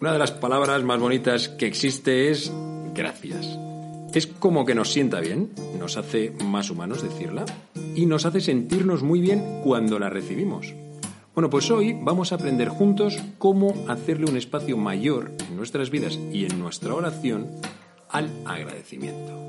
Una de las palabras más bonitas que existe es gracias. Es como que nos sienta bien, nos hace más humanos decirla y nos hace sentirnos muy bien cuando la recibimos. Bueno, pues hoy vamos a aprender juntos cómo hacerle un espacio mayor en nuestras vidas y en nuestra oración al agradecimiento.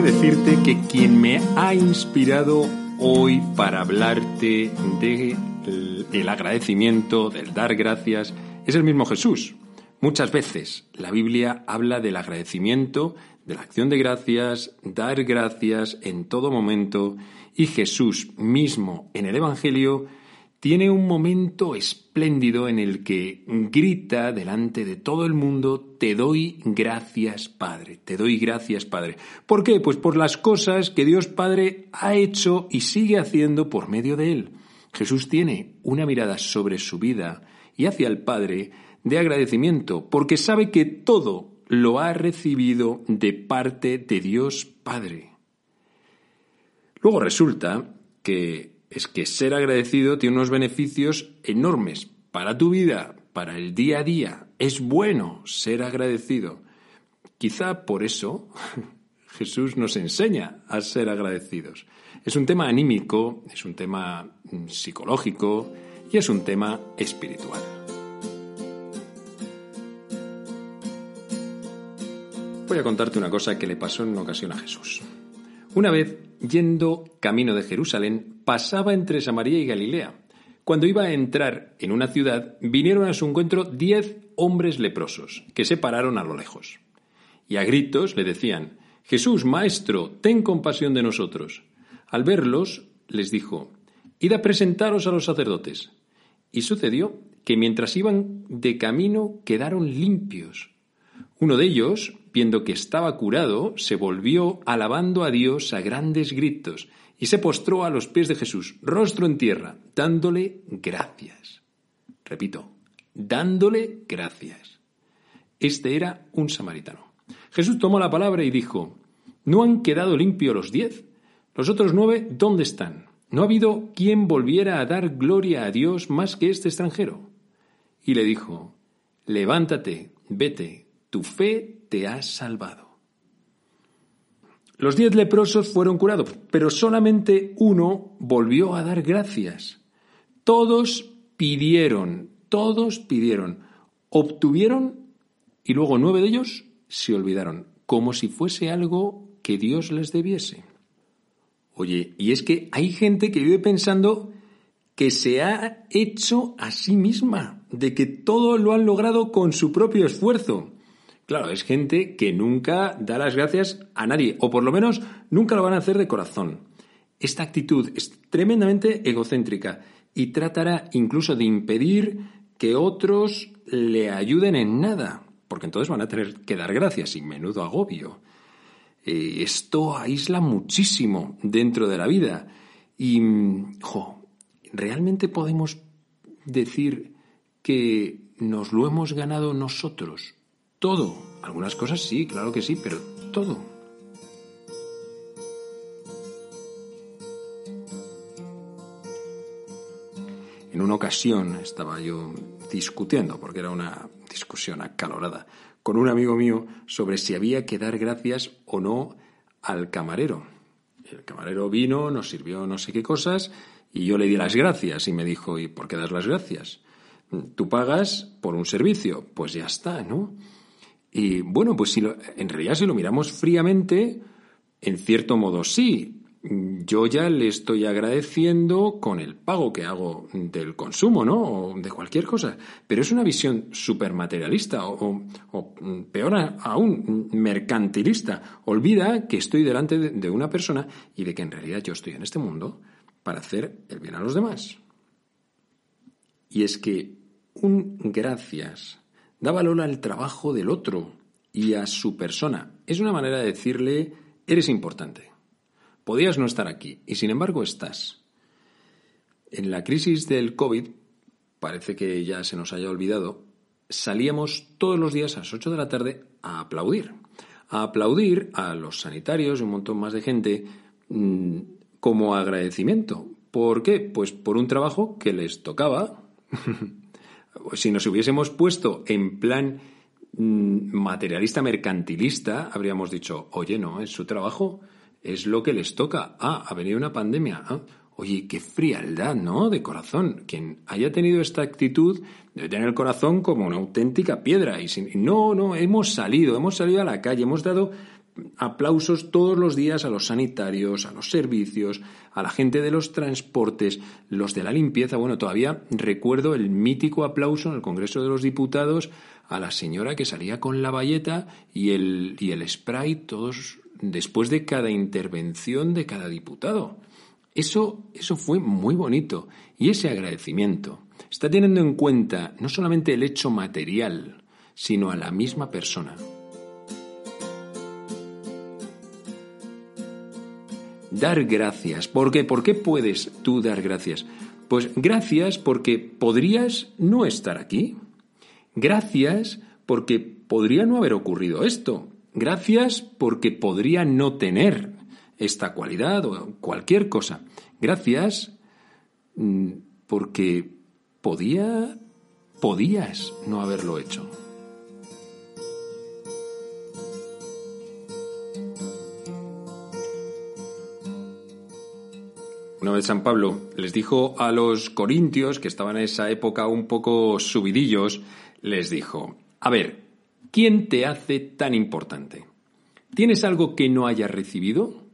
Decirte que quien me ha inspirado hoy para hablarte del agradecimiento, del dar gracias, es el mismo Jesús. Muchas veces la Biblia habla del agradecimiento, de la acción de gracias, dar gracias en todo momento, y Jesús mismo en el Evangelio tiene un momento espléndido en el que grita delante de todo el mundo, te doy gracias Padre, te doy gracias Padre. ¿Por qué? Pues por las cosas que Dios Padre ha hecho y sigue haciendo por medio de él. Jesús tiene una mirada sobre su vida y hacia el Padre de agradecimiento, porque sabe que todo lo ha recibido de parte de Dios Padre. Luego resulta que es que ser agradecido tiene unos beneficios enormes para tu vida, para el día a día. Es bueno ser agradecido. Quizá por eso Jesús nos enseña a ser agradecidos. Es un tema anímico, es un tema mm, psicológico y es un tema espiritual. Voy a contarte una cosa que le pasó en una ocasión a Jesús. Una vez, yendo camino de Jerusalén, pasaba entre Samaria y Galilea. Cuando iba a entrar en una ciudad, vinieron a su encuentro diez hombres leprosos, que se pararon a lo lejos. Y a gritos le decían, Jesús, Maestro, ten compasión de nosotros. Al verlos, les dijo, Id a presentaros a los sacerdotes. Y sucedió que mientras iban de camino quedaron limpios. Uno de ellos, viendo que estaba curado, se volvió alabando a Dios a grandes gritos y se postró a los pies de Jesús, rostro en tierra, dándole gracias. Repito, dándole gracias. Este era un samaritano. Jesús tomó la palabra y dijo, ¿no han quedado limpios los diez? Los otros nueve, ¿dónde están? ¿No ha habido quien volviera a dar gloria a Dios más que este extranjero? Y le dijo, levántate, vete, tu fe te ha salvado. Los diez leprosos fueron curados, pero solamente uno volvió a dar gracias. Todos pidieron, todos pidieron, obtuvieron y luego nueve de ellos se olvidaron, como si fuese algo que Dios les debiese. Oye, y es que hay gente que vive pensando que se ha hecho a sí misma, de que todo lo han logrado con su propio esfuerzo. Claro, es gente que nunca da las gracias a nadie, o por lo menos nunca lo van a hacer de corazón. Esta actitud es tremendamente egocéntrica y tratará incluso de impedir que otros le ayuden en nada, porque entonces van a tener que dar gracias y menudo agobio. Eh, esto aísla muchísimo dentro de la vida y, jo, ¿realmente podemos decir que nos lo hemos ganado nosotros? Todo. Algunas cosas sí, claro que sí, pero todo. En una ocasión estaba yo discutiendo, porque era una discusión acalorada, con un amigo mío sobre si había que dar gracias o no al camarero. El camarero vino, nos sirvió no sé qué cosas, y yo le di las gracias y me dijo, ¿y por qué das las gracias? Tú pagas por un servicio, pues ya está, ¿no? Y bueno, pues si en realidad si lo miramos fríamente, en cierto modo sí. Yo ya le estoy agradeciendo con el pago que hago del consumo, ¿no? O de cualquier cosa. Pero es una visión súper materialista o, peor aún, mercantilista. Olvida que estoy delante de una persona y de que en realidad yo estoy en este mundo para hacer el bien a los demás. Y es que un gracias da valor al trabajo del otro y a su persona. Es una manera de decirle, eres importante. Podías no estar aquí y sin embargo estás. En la crisis del COVID, parece que ya se nos haya olvidado, salíamos todos los días a las 8 de la tarde a aplaudir. A aplaudir a los sanitarios y un montón más de gente mm, como agradecimiento. ¿Por qué? Pues por un trabajo que les tocaba. si nos hubiésemos puesto en plan mm, materialista mercantilista, habríamos dicho, oye, no, es su trabajo, es lo que les toca. Ah, ha venido una pandemia. Ah, oye, qué frialdad, ¿no? De corazón. Quien haya tenido esta actitud debe tener el corazón como una auténtica piedra. Y no, no, hemos salido, hemos salido a la calle, hemos dado aplausos todos los días a los sanitarios, a los servicios, a la gente de los transportes, los de la limpieza. Bueno, todavía recuerdo el mítico aplauso en el Congreso de los Diputados a la señora que salía con la bayeta y el, y el spray todos después de cada intervención de cada diputado. Eso, eso fue muy bonito. Y ese agradecimiento está teniendo en cuenta no solamente el hecho material, sino a la misma persona. Dar gracias. ¿Por qué? ¿Por qué puedes tú dar gracias? Pues gracias porque podrías no estar aquí. Gracias porque podría no haber ocurrido esto. Gracias porque podría no tener esta cualidad o cualquier cosa. Gracias mm, porque podía, podías no haberlo hecho. Una vez San Pablo les dijo a los corintios, que estaban en esa época un poco subidillos, les dijo, a ver, ¿quién te hace tan importante? ¿Tienes algo que no hayas recibido?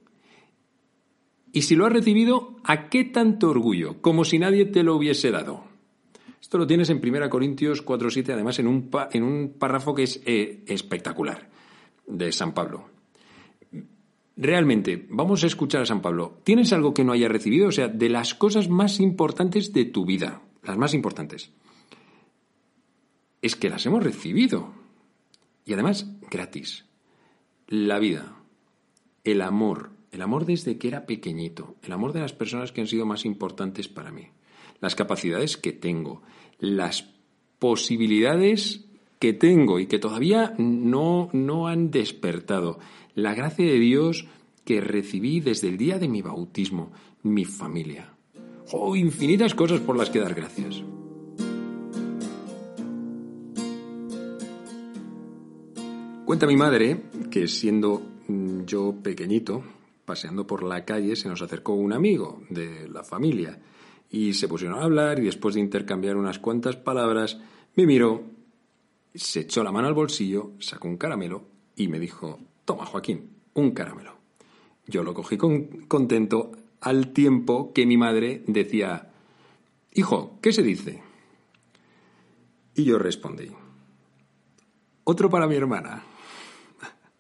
Y si lo has recibido, ¿a qué tanto orgullo? Como si nadie te lo hubiese dado. Esto lo tienes en 1 Corintios 4.7, además en un, en un párrafo que es eh, espectacular, de San Pablo realmente, vamos a escuchar a San Pablo, ¿tienes algo que no hayas recibido? O sea, de las cosas más importantes de tu vida, las más importantes, es que las hemos recibido. Y además, gratis. La vida, el amor, el amor desde que era pequeñito, el amor de las personas que han sido más importantes para mí, las capacidades que tengo, las posibilidades que tengo y que todavía no, no han despertado, la gracia de Dios que recibí desde el día de mi bautismo, mi familia. Oh, infinitas cosas por las que dar gracias. Cuenta mi madre que siendo mm, yo pequeñito, paseando por la calle, se nos acercó un amigo de la familia y se pusieron a hablar y después de intercambiar unas cuantas palabras, me miró, se echó la mano al bolsillo, sacó un caramelo y me dijo, Toma, Joaquín, un caramelo. Yo lo cogí contento al tiempo que mi madre decía, Hijo, ¿qué se dice? Y yo respondí, otro para mi hermana.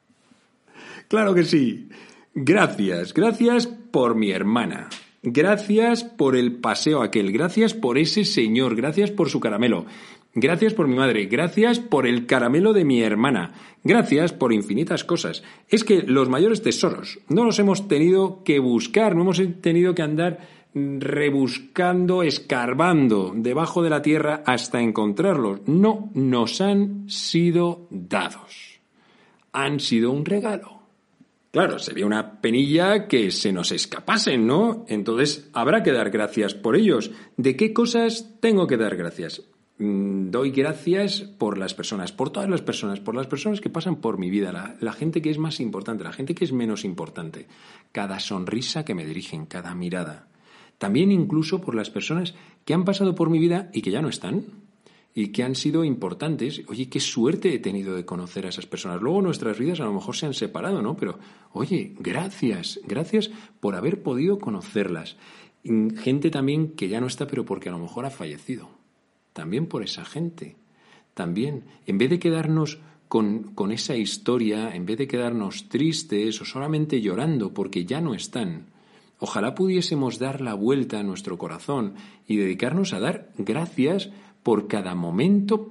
claro que sí. Gracias, gracias por mi hermana. Gracias por el paseo aquel, gracias por ese señor, gracias por su caramelo. Gracias por mi madre, gracias por el caramelo de mi hermana, gracias por infinitas cosas. Es que los mayores tesoros no los hemos tenido que buscar, no hemos tenido que andar rebuscando, escarbando debajo de la tierra hasta encontrarlos. No, nos han sido dados. Han sido un regalo. Claro, sería una penilla que se nos escapasen, ¿no? Entonces habrá que dar gracias por ellos. ¿De qué cosas tengo que dar gracias? Mm, doy gracias por las personas, por todas las personas, por las personas que pasan por mi vida, la, gente que es más importante, la gente que es menos importante, cada sonrisa que me dirigen, cada mirada. También incluso por las personas que han pasado por mi vida y que ya no están. y que han sido importantes. Oye, qué suerte he tenido de conocer a esas personas. Luego nuestras vidas a lo mejor se han separado, ¿no? Pero, oye, gracias, gracias por haber podido conocerlas. Gente también que ya no está, pero porque a lo mejor ha fallecido. También por esa gente. También, en vez de quedarnos con, con esa historia, en vez de quedarnos tristes o solamente llorando porque ya no están, ojalá pudiésemos dar la vuelta a nuestro corazón y dedicarnos a dar gracias por cada momento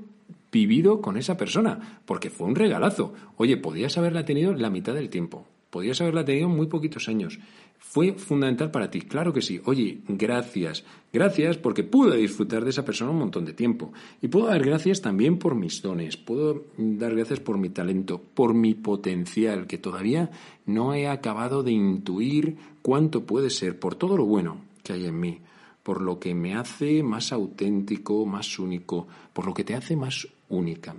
vivido con esa persona, porque fue un regalazo. Oye, podías haberla tenido la mitad del tiempo, podías haberla tenido muy poquitos años, fue fundamental para ti, claro que sí. Oye, gracias. Gracias porque pude disfrutar de esa persona un montón de tiempo. Y puedo dar gracias también por mis dones, puedo dar gracias por mi talento, por mi potencial, que todavía no he acabado de intuir cuánto puede ser, por todo lo bueno que hay en mí, por lo que me hace más auténtico, más único, por lo que te hace más única.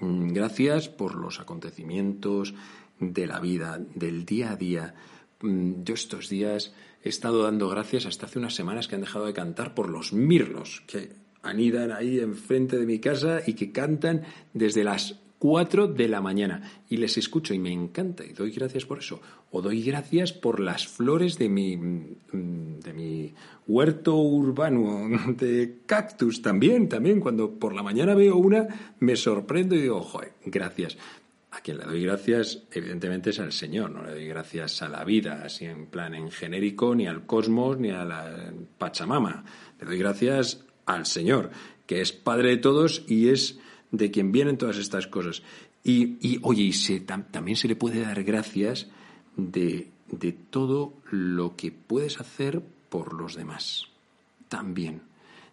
Mm, gracias por los acontecimientos de la vida, del día a día Mm, yo estos días he estado dando gracias hasta hace unas semanas que han dejado de cantar por los mirlos que anidan ahí enfrente de mi casa y que cantan desde las 4 de la mañana y les escucho y me encanta y doy gracias por eso. O doy gracias por las flores de mi, mm, de mi huerto urbano de cactus también, también. Cuando por la mañana veo una me sorprendo y digo, joder, gracias. A quien le doy gracias, evidentemente, es al Señor, no le doy gracias a la vida, así en plan en genérico, ni al cosmos, ni a la Pachamama. Le doy gracias al Señor, que es Padre de todos y es de quien vienen todas estas cosas. Y, oye, y se, también se le puede dar gracias de, de todo lo que puedes hacer por los demás. También.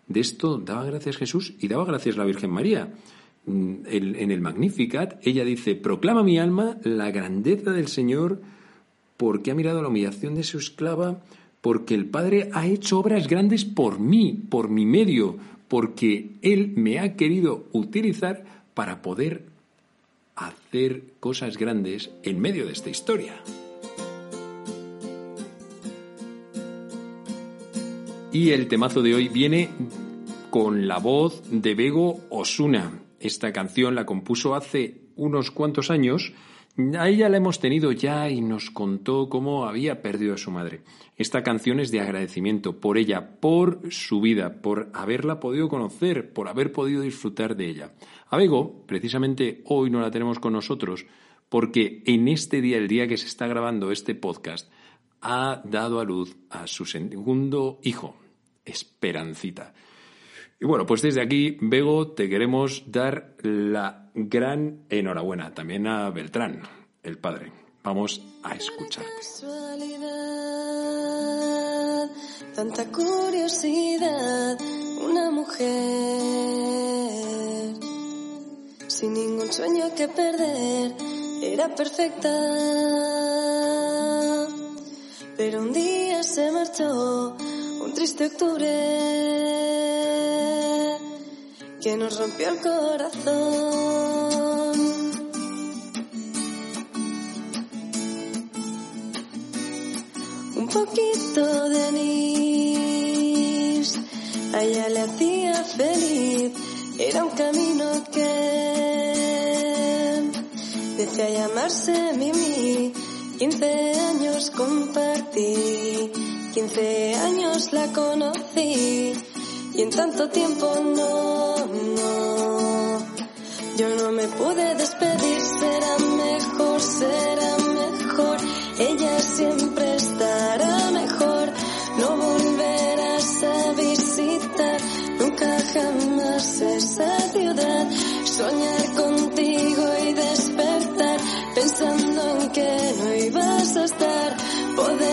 De esto daba gracias Jesús y daba gracias la Virgen María. Mm, en el Magnificat, ella dice, proclama mi alma la grandeza del Señor porque ha mirado la humillación de su esclava, porque el Padre ha hecho obras grandes por mí, por mi medio, porque Él me ha querido utilizar para poder hacer cosas grandes en medio de esta historia. Y el temazo de hoy viene con la voz de Bego Osuna. Esta canción la compuso hace unos cuantos años. A ella la hemos tenido ya y nos contó cómo había perdido a su madre. Esta canción es de agradecimiento por ella, por su vida, por haberla podido conocer, por haber podido disfrutar de ella. Abego, precisamente hoy no la tenemos con nosotros porque en este día, el día que se está grabando este podcast, ha dado a luz a su segundo hijo, Esperancita. Y bueno, pues desde aquí, Bego, te queremos dar la gran enhorabuena también a Beltrán, el padre. Vamos a escucharte. Tanta curiosidad, una mujer sin ningún sueño que perder, era perfecta. Pero un día se marchó, un triste octubre que nos rompió el corazón. Un poquito de anís, a ella le hacía feliz, era un camino que decía llamarse Mimi. 15 años compartí, 15 años la conocí y en tanto tiempo no, no. Yo no me pude despedir, será mejor, será mejor. Ella siempre estará mejor. No volverás a visitar nunca jamás esa ciudad. Soñar contigo y despertar pensando en que no ibas a estar. Poder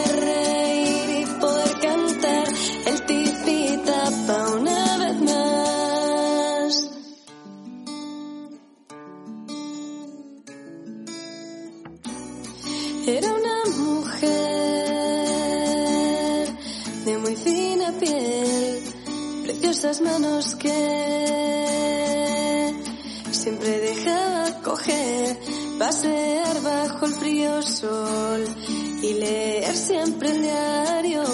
preciosas manos que siempre dejaba coger, pasear bajo el frío sol y leer siempre el diario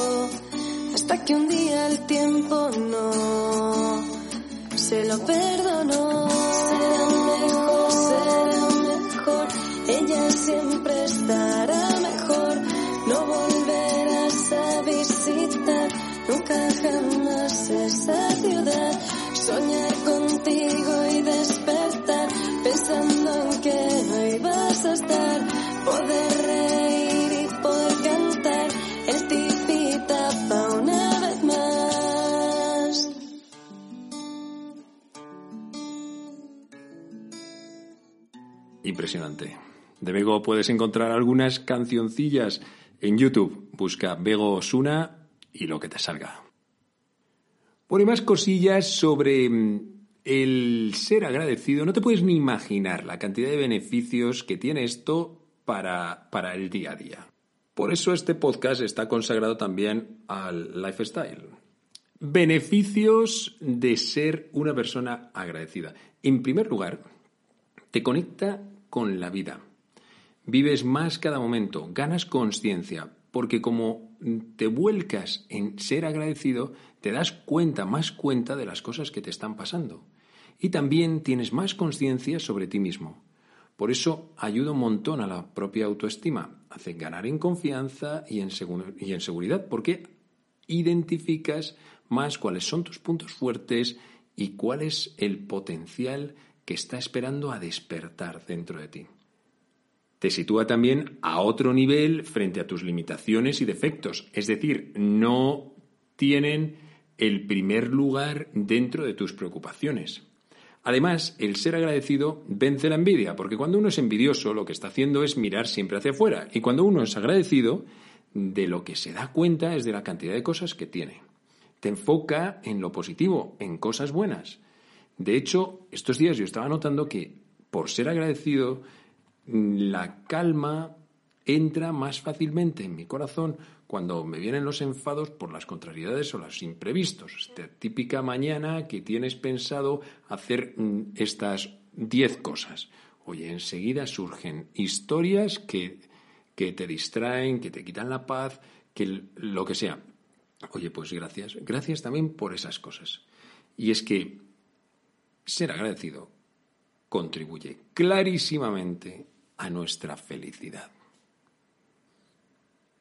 hasta que un día el tiempo no se lo perdonó. Será mejor, será mejor, ella siempre estará mejor. No Soñar contigo y despertar pensando que no ibas a estar. Poder reír y poder cantar el tipitapa una vez más. Impresionante. De Bego puedes encontrar algunas cancioncillas en YouTube. Busca Bego Osuna y lo que te salga. Bueno, y más cosillas sobre mm, el ser agradecido. No te puedes ni imaginar la cantidad de beneficios que tiene esto para, para el día a día. Por eso este podcast está consagrado también al lifestyle. Beneficios de ser una persona agradecida. En primer lugar, te conecta con la vida. Vives más cada momento, ganas conciencia, porque como te vuelcas en ser agradecido, te das cuenta, más cuenta de las cosas que te están pasando. Y también tienes más conciencia sobre ti mismo. Por eso ayuda un montón a la propia autoestima, hace ganar en confianza y en, y en seguridad, porque identificas más cuáles son tus puntos fuertes y cuál es el potencial que está esperando a despertar dentro de ti. Te sitúa también a otro nivel frente a tus limitaciones y defectos, es decir, no tienen el primer lugar dentro de tus preocupaciones. Además, el ser agradecido vence la envidia, porque cuando uno es envidioso lo que está haciendo es mirar siempre hacia afuera, y cuando uno es agradecido, de lo que se da cuenta es de la cantidad de cosas que tiene. Te enfoca en lo positivo, en cosas buenas. De hecho, estos días yo estaba notando que por ser agradecido, la calma entra más fácilmente en mi corazón cuando me vienen los enfados por las contrariedades o los imprevistos. Esta típica mañana que tienes pensado hacer mm, estas diez cosas. Oye, enseguida surgen historias que, que te distraen, que te quitan la paz, que lo que sea. Oye, pues gracias. Gracias también por esas cosas. Y es que ser agradecido contribuye clarísimamente a nuestra felicidad.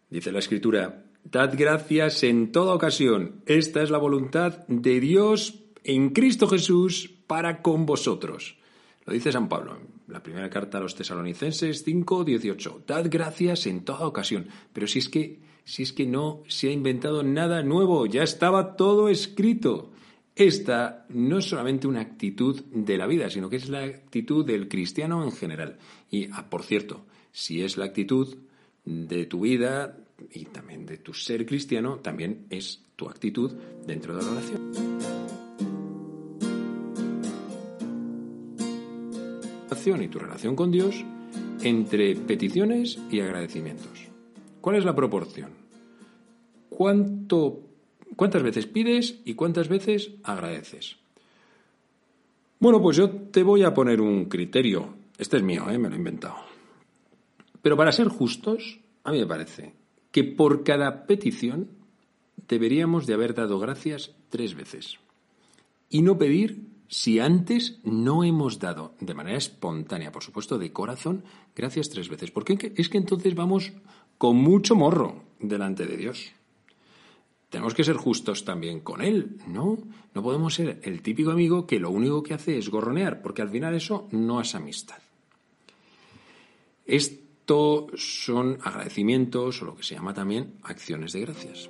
Dice la Escritura, Dad gracias en toda ocasión. Esta es la voluntad de Dios en Cristo Jesús para con vosotros. Lo dice San Pablo en la primera carta a los tesalonicenses 5, 18. Dad gracias en toda ocasión. Pero si es que, si es que no se ha inventado nada nuevo, ya estaba todo escrito. Esta no es solamente una actitud de la vida, sino que es la actitud del cristiano en general. Y, ah, por cierto, si es la actitud de tu vida y también de tu ser cristiano, también es tu actitud dentro de la oración. y tu relación con Dios entre peticiones y agradecimientos. ¿Cuál es la proporción? ¿Cuánto, ¿Cuántas veces pides y cuántas veces agradeces? Bueno, pues yo te voy a poner un criterio. Este es mío, ¿eh? me lo he inventado. Pero para ser justos, a mí me parece que por cada petición deberíamos de haber dado gracias tres veces. Y no pedir si antes no hemos dado de manera espontánea, por supuesto, de corazón, gracias tres veces. Porque es que entonces vamos con mucho morro delante de Dios. Tenemos que ser justos también con Él, ¿no? No podemos ser el típico amigo que lo único que hace es gorronear, porque al final eso no es amistad. Esto son agradecimientos o lo que se llama también acciones de gracias.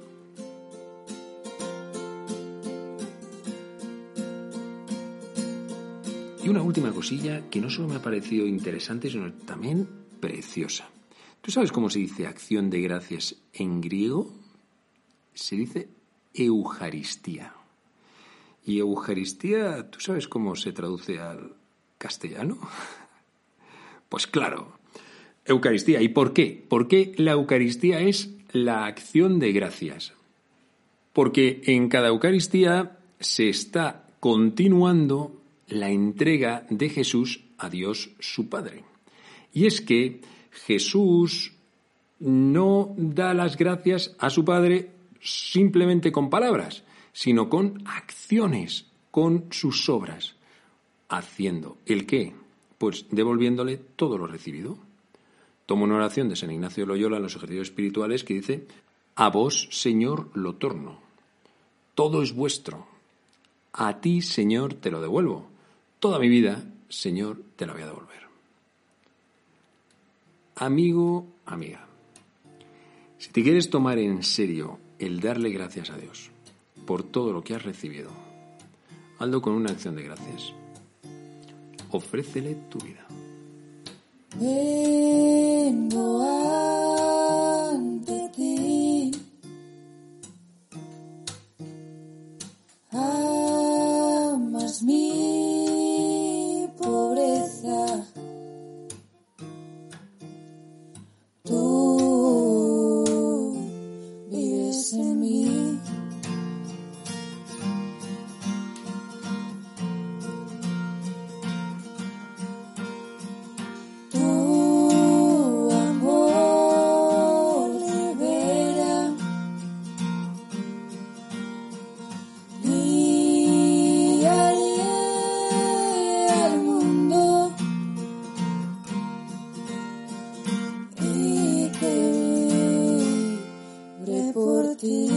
Y una última cosilla que no solo me ha parecido interesante, sino también preciosa. ¿Tú sabes cómo se dice acción de gracias en griego? Se dice Eucaristía. Y Eucaristía, ¿tú sabes cómo se traduce al castellano? Pues claro, Eucaristía. ¿Y por qué? ¿Por qué la Eucaristía es la acción de gracias? Porque en cada Eucaristía se está continuando la entrega de Jesús a Dios su Padre. Y es que Jesús no da las gracias a su Padre simplemente con palabras, sino con acciones con sus obras. ¿Haciendo el qué? Pues devolviéndole todo lo recibido. Tomo una oración de San Ignacio Loyola en los ejercicios espirituales que dice, a vos, Señor, lo torno. Todo es vuestro. A ti, Señor, te lo devuelvo. Toda mi vida, Señor, te la voy a devolver. Amigo, amiga, si te quieres tomar en serio el darle gracias a Dios por todo lo que has recibido, hazlo con una acción de gracias. Ofrécele tu vida. rainbow eyes. Thank you.